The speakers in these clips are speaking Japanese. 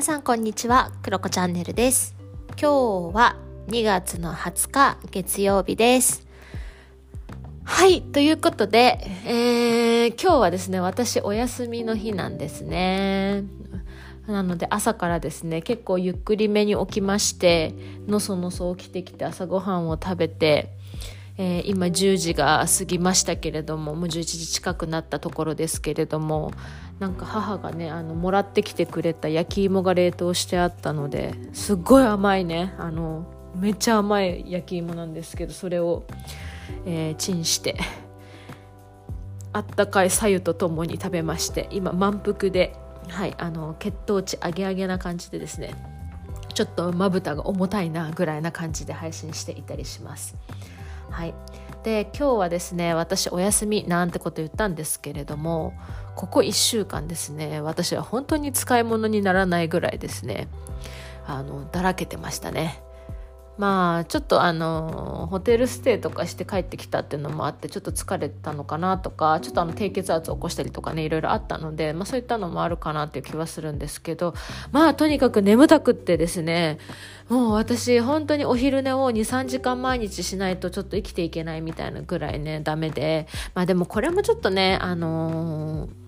皆さんこんにちは、クロコチャンネルです。今日は2月の20日月曜日です。はい、ということで、えー、今日はですね、私お休みの日なんですね。なので朝からですね、結構ゆっくりめに起きまして、のそのそ起きてきて朝ごはんを食べて、えー今10時が過ぎましたけれどももう11時近くなったところですけれどもなんか母がねあのもらってきてくれた焼き芋が冷凍してあったのですっごい甘いねあのめっちゃ甘い焼き芋なんですけどそれを、えーチンしてあったかい白湯とともに食べまして今満腹で、はい、あの血糖値上げ上げな感じでですねちょっとまぶたが重たいなぐらいな感じで配信していたりします。はい、で今日はですね私お休みなんてこと言ったんですけれどもここ1週間ですね私は本当に使い物にならないぐらいですねあのだらけてましたね。まあちょっとあのホテルステイとかして帰ってきたっていうのもあってちょっと疲れたのかなとかちょっとあの低血圧を起こしたりとかねいろいろあったので、まあ、そういったのもあるかなっていう気はするんですけどまあとにかく眠たくってですねもう私本当にお昼寝を23時間毎日しないとちょっと生きていけないみたいなぐらいねダメでまあでもこれもちょっとねあのー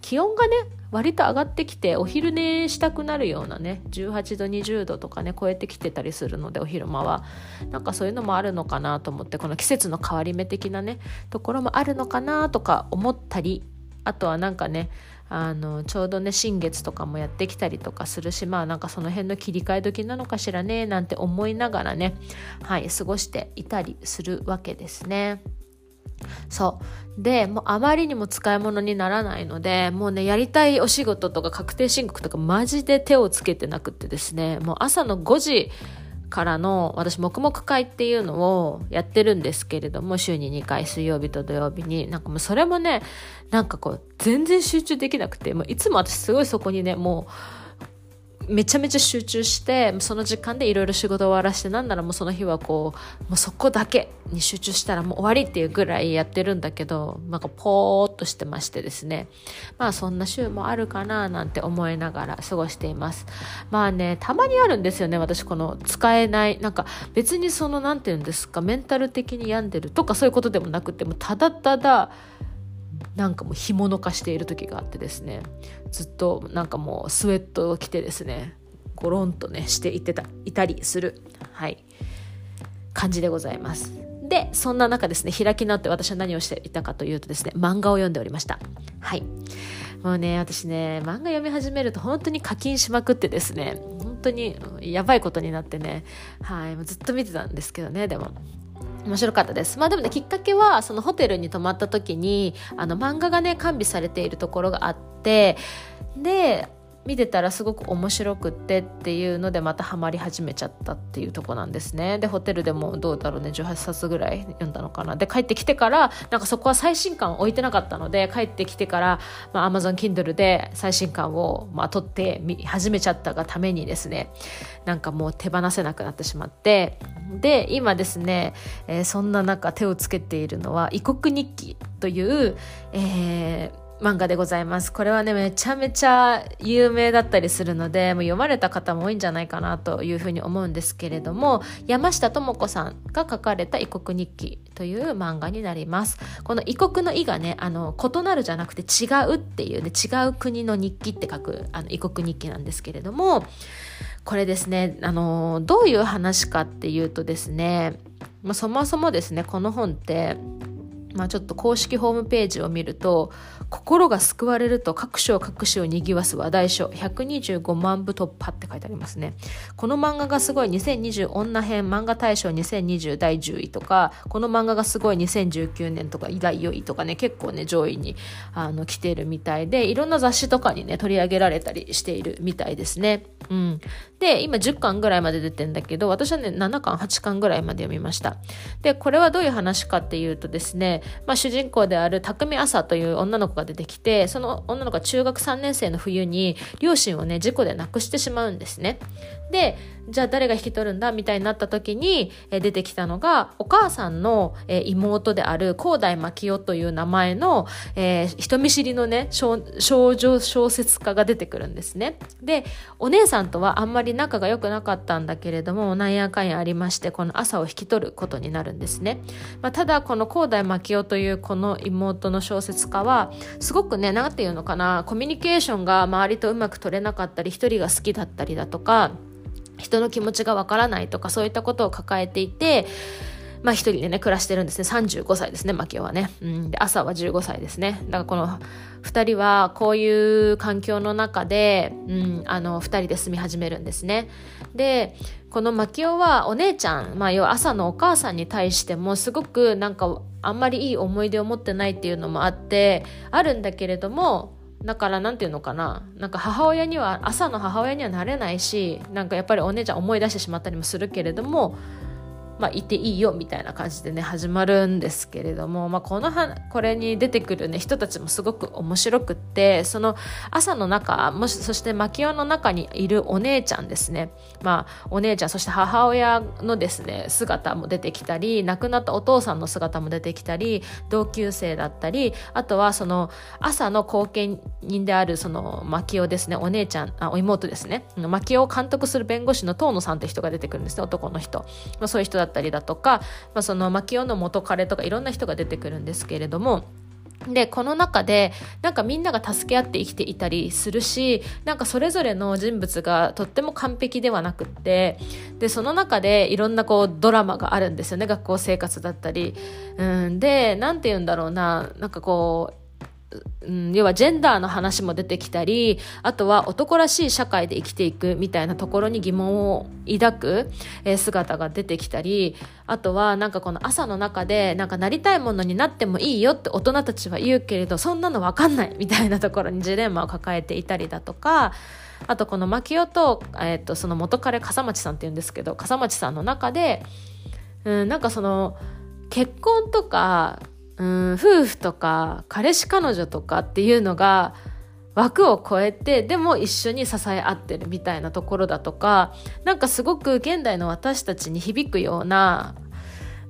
気温がね割と上がってきてお昼寝したくなるようなね18度20度とかね超えてきてたりするのでお昼間はなんかそういうのもあるのかなと思ってこの季節の変わり目的なねところもあるのかなとか思ったりあとはなんかねあのちょうどね新月とかもやってきたりとかするしまあなんかその辺の切り替え時なのかしらねなんて思いながらねはい過ごしていたりするわけですね。そう。でもうあまりにも使い物にならないのでもうねやりたいお仕事とか確定申告とかマジで手をつけてなくってですねもう朝の5時からの私黙々会っていうのをやってるんですけれども週に2回水曜日と土曜日に。なんかもうそれもねなんかこう全然集中できなくてもういつも私すごいそこにねもうめちゃめちゃ集中してその時間でいろいろ仕事終わらしてなんならもうその日はこうもうそこだけに集中したらもう終わりっていうぐらいやってるんだけどなんかポーっとしてましてですね。まあそんな週もあるかななんて思いながら過ごしています。まあねたまにあるんですよね私この使えないなんか別にそのなんて言うんですかメンタル的に病んでるとかそういうことでもなくてもただただなんかもう干物化している時があってですねずっとなんかもうスウェットを着てですねゴロンとねしていってたいたりするはい感じでございます。でそんな中ですね開き直って私は何をしていたかというとですね漫画を読んでおりました。はい。もうね私ね漫画読み始めると本当に課金しまくってですね本当にやばいことになってねはいずっと見てたんですけどねでも。面白かったです。まあでもね、きっかけは、そのホテルに泊まった時に、あの漫画がね、完備されているところがあって、で、見てたらすごく面白くってっていうのでまたハマり始めちゃったっていうとこなんですね。でホテルでもどうだろうね。18冊ぐらい読んだのかな。で帰ってきてからなんかそこは最新刊置いてなかったので帰ってきてから、まあ、Amazon Kindle で最新刊を、まあ、取って見始めちゃったがためにですねなんかもう手放せなくなってしまって。で今ですね、えーそんな中手をつけているのは異国日記という、えー漫画でございます。これはね、めちゃめちゃ有名だったりするので、もう読まれた方も多いんじゃないかなというふうに思うんですけれども、山下智子さんが書かれた異国日記という漫画になります。この異国の異がね、あの、異なるじゃなくて違うっていうね、違う国の日記って書く、あの、異国日記なんですけれども、これですね、あの、どういう話かっていうとですね、まあ、そもそもですね、この本って、まあ、ちょっと公式ホームページを見ると心が救われると各章各紙を賑わす話題書125万部突破って書いてありますね。この漫画がすごい2020女編漫画大賞2020第10位とかこの漫画がすごい2019年とか第4位とかね結構ね上位にあの来てるみたいでいろんな雑誌とかにね取り上げられたりしているみたいですね。うん。で今10巻ぐらいまで出てんだけど私はね7巻8巻ぐらいまで読みました。でこれはどういう話かっていうとですねまあ、主人公である匠朝という女の子が出てきてその女の子は中学3年生の冬に両親をね事故で亡くしてしまうんですね。でじゃあ誰が引き取るんだみたいになった時に、え出てきたのがお母さんの、え妹である広大牧代という名前の、えー、人見知りのね少女小説家が出てくるんですね。でお姉さんとはあんまり仲が良くなかったんだけれどもなんやかんやありましてこの朝を引き取ることになるんですね。まあ、ただこの広大牧代というこの妹の小説家はすごくね何て言うのかなコミュニケーションが周りとうまく取れなかったり一人が好きだったりだとか人の気持ちがわからないとかそういったことを抱えていてまあ一人でね、暮らしてるんですね。35歳ですね、マキオはね。うん。で、朝は15歳ですね。だからこの二人はこういう環境の中で、うん、あの、二人で住み始めるんですね。で、このマキオはお姉ちゃん、まあ要は朝のお母さんに対してもすごくなんかあんまりいい思い出を持ってないっていうのもあって、あるんだけれども、だからなんていうのかな。なんか母親には朝の母親にはなれないしなんかやっぱりお姉ちゃん思い出してしまったりもするけれどもまあ、いていいよみたいな感じでね始まるんですけれども、まあ、このはこれに出てくる、ね、人たちもすごく面白くってその朝の中もしそして牧雄の中にいるお姉ちゃんですね、まあ、お姉ちゃんそして母親のですね姿も出てきたり亡くなったお父さんの姿も出てきたり同級生だったりあとはその朝の後見人であるその牧雄ですねお姉ちゃんあお妹ですね。牧雄を監督する弁護士の遠野さんって人が出てくるんですね男の人、まあ、そういう人だったりだとか、まあ、その牧雄の元彼とかいろんな人が出てくるんですけれどもで、この中で、なんかみんなが助け合って生きていたりするし、なんかそれぞれの人物がとっても完璧ではなくって、で、その中でいろんなこうドラマがあるんですよね、学校生活だったり。うん、で、なんて言うんだろうな、なんかこう、うん、要はジェンダーの話も出てきたりあとは男らしい社会で生きていくみたいなところに疑問を抱く、え、姿が出てきたりあとはなんかこの朝の中でなんかなりたいものになってもいいよって大人たちは言うけれどそんなの分かんないみたいなところにジレンマを抱えていたりだとかあとこの牧雄と,、えー、とその元彼笠町さんっていうんですけど笠町さんの中で、うん、なんかその結婚とかうん夫婦とか彼氏彼女とかっていうのが枠を超えてでも一緒に支え合ってるみたいなところだとかなんかすごく現代の私たちに響くような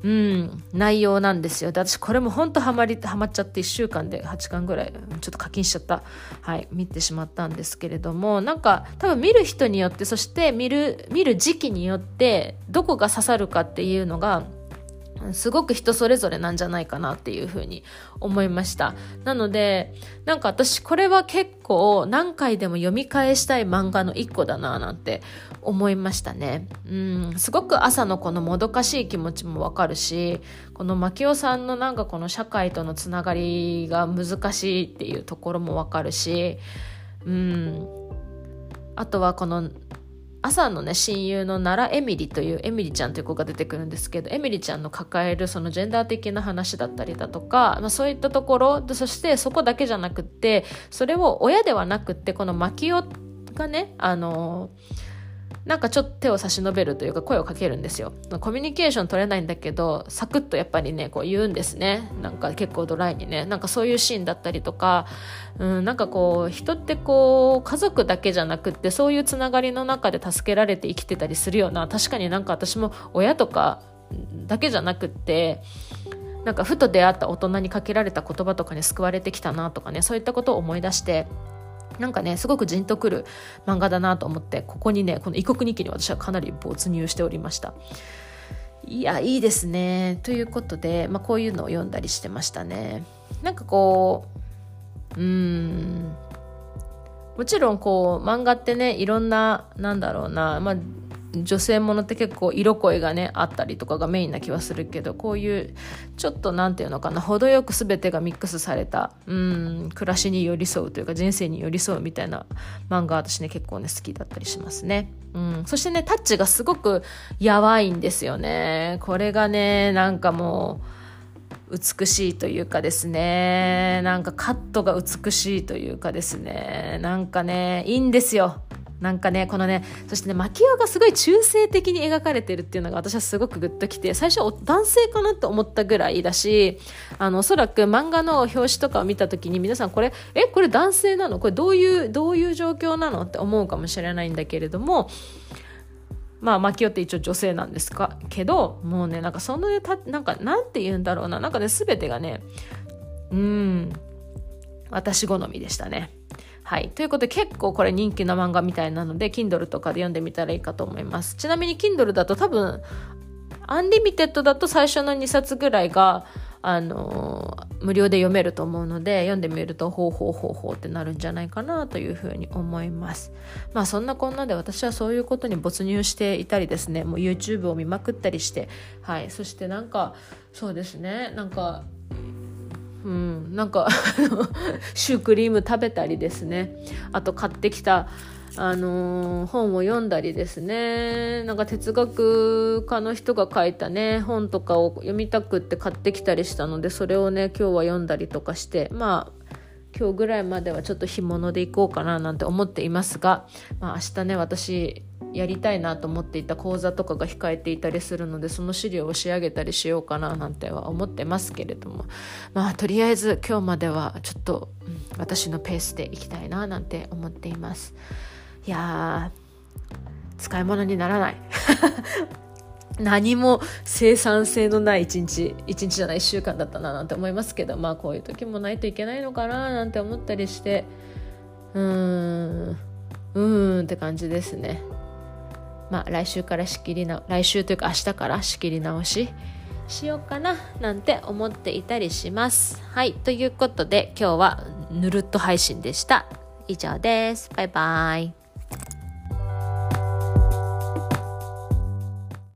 うん、内容なんですよ。で、私これも本当ハマり、ハマっちゃって1週間で8巻ぐらい、ちょっと課金しちゃった。はい、見てしまったんですけれども、なんか多分見る人によって、そして見る、見る時期によって、どこが刺さるかっていうのが、すごく人それぞれなんじゃないかなっていうふうに思いました。なので、なんか私これは結構何回でも読み返したい漫画の一個だななんて思いましたね。うん、すごく朝のこのもどかしい気持ちもわかるし、この牧雄さんのなんかこの社会とのつながりが難しいっていうところもわかるし、うん、あとはこの朝のね親友の奈良エミリというエミリちゃんという子が出てくるんですけどエミリちゃんの抱えるそのジェンダー的な話だったりだとか、まあ、そういったところそしてそこだけじゃなくってそれを親ではなくってこのマキオがねあのーなんかちょっと手を差し伸べるというか声をかけるんですよ。コミュニケーション取れないんだけど、サクッとやっぱりね、こう言うんですね。なんか結構ドライにね。なんかそういうシーンだったりとか、うん、なんかこう、人ってこう、家族だけじゃなくって、そういうつながりの中で助けられて生きてたりするような、確かになんか私も親とかだけじゃなくって、なんかふと出会った大人にかけられた言葉とかに救われてきたなとかね、そういったことを思い出して、なんかね、すごくじんとくる漫画だなと思って、ここにね、この異国日記に私はかなり没入しておりました。いや、いいですね。ということで、まあ、こういうのを読んだりしてましたね。なんかこう、うん、もちろんこう、漫画ってね、いろんな、なんだろうな、まあ、女性ものって結構色恋がねあったりとかがメインな気はするけどこういうちょっと何て言うのかな程よく全てがミックスされたうん暮らしに寄り添うというか人生に寄り添うみたいな漫画私ね結構ね好きだったりしますね。うん、そしてねタッチがすごくやばいんですよね。これがねなんかもう美しいというかですねなんかカットが美しいというかですねなんかねいいんですよなんかねこのねそしてね牧雄がすごい中性的に描かれてるっていうのが私はすごくグッときて最初男性かなと思ったぐらいだしあのおそらく漫画の表紙とかを見た時に皆さんこれえこれ男性なの？これどういうどういう状況なのって思うかもしれないんだけれどもまあ、マキオって一応女性なんですか？けど、もうね、なんかそのた、なんか、なんて言うんだろうな？なんかね、すべてがね、うん、私好みでしたね。はい。ということで結構これ人気の漫画みたいなので、Kindle とかで読んでみたらいいかと思います。ちなみに Kindle だと多分、アンリミテッドだと最初の2冊ぐらいが、あのー、無料で読めると思うので読んでみるとほうほうほうほうってなるんじゃないかなというふうに思います。まあそんなこんなで私はそういうことに没入していたりですね。もう YouTube を見まくったりして。はい。そしてなんかそうですね。なんかうんなんか シュークリーム食べたりですね。あと買ってきたあのー、本を読んだりですね。なんか哲学家の人が書いたね本とかを読みたくって買ってきたりしたのでそれをね今日は読んだりとかしてまあ今日ぐらいまではちょっと干物でいこうかななんて思っていますが、まあ、明日ね私やりたいなと思っていた講座とかが控えていたりするのでその資料を仕上げたりしようかななんては思ってますけれども。まあとりあえず今日まではちょっと、うん、私のペースでいきたいななんて思っています。いや使い物にならない。何も生産性のない一日一日じゃない一週間だったななんて思いますけどまあこういう時もないといけないのかななんて思ったりしてうーんうーんって感じですね。まあ来週から仕切りな来週というか明日から仕切り直ししようかななんて思っていたりします。はいということで今日はぬるっと配信でした。以上です。バイバイ。